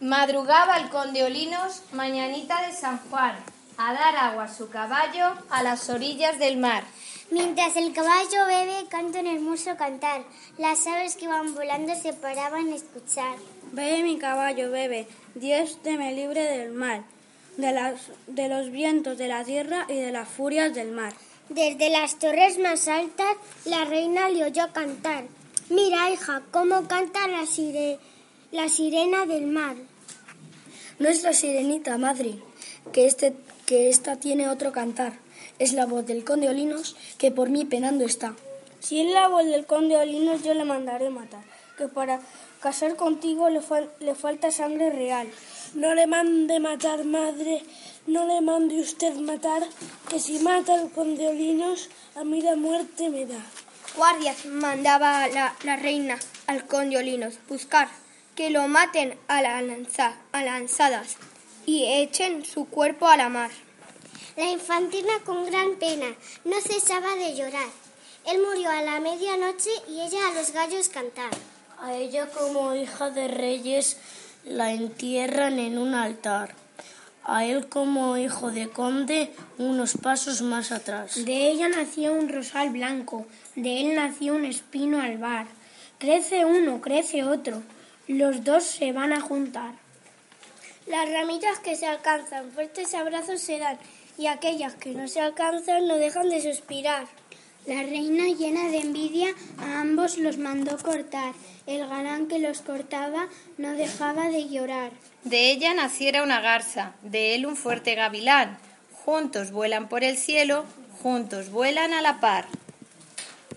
Madrugaba el conde Olinos, mañanita de San Juan, a dar agua a su caballo a las orillas del mar. Mientras el caballo bebe, canta un hermoso cantar. Las aves que van volando se paraban a escuchar. Bebe mi caballo, bebe, Dios te me libre del mal, de, las, de los vientos de la tierra y de las furias del mar. Desde las torres más altas, la reina le oyó cantar. Mira, hija, cómo canta la, sire, la sirena del mar. Nuestra sirenita, madre, que, este, que esta tiene otro cantar. Es la voz del conde Olinos que por mí penando está. Si es la voz del conde Olinos, yo le mandaré matar, que para casar contigo le, fal le falta sangre real. No le mande matar, madre, no le mande usted matar, que si mata al conde Olinos, a mí la muerte me da. Guardias mandaba la, la reina al conde Olinos buscar que lo maten a, la lanza, a lanzadas y echen su cuerpo a la mar. La infantina con gran pena no cesaba de llorar. Él murió a la medianoche y ella a los gallos cantar. A ella como hija de reyes la entierran en un altar. A él como hijo de conde unos pasos más atrás. De ella nació un rosal blanco, de él nació un espino albar. Crece uno, crece otro, los dos se van a juntar. Las ramitas que se alcanzan, fuertes abrazos se dan, y aquellas que no se alcanzan no dejan de suspirar. La reina, llena de envidia, a ambos los mandó cortar. El galán que los cortaba no dejaba de llorar. De ella naciera una garza, de él un fuerte gavilán. Juntos vuelan por el cielo, juntos vuelan a la par.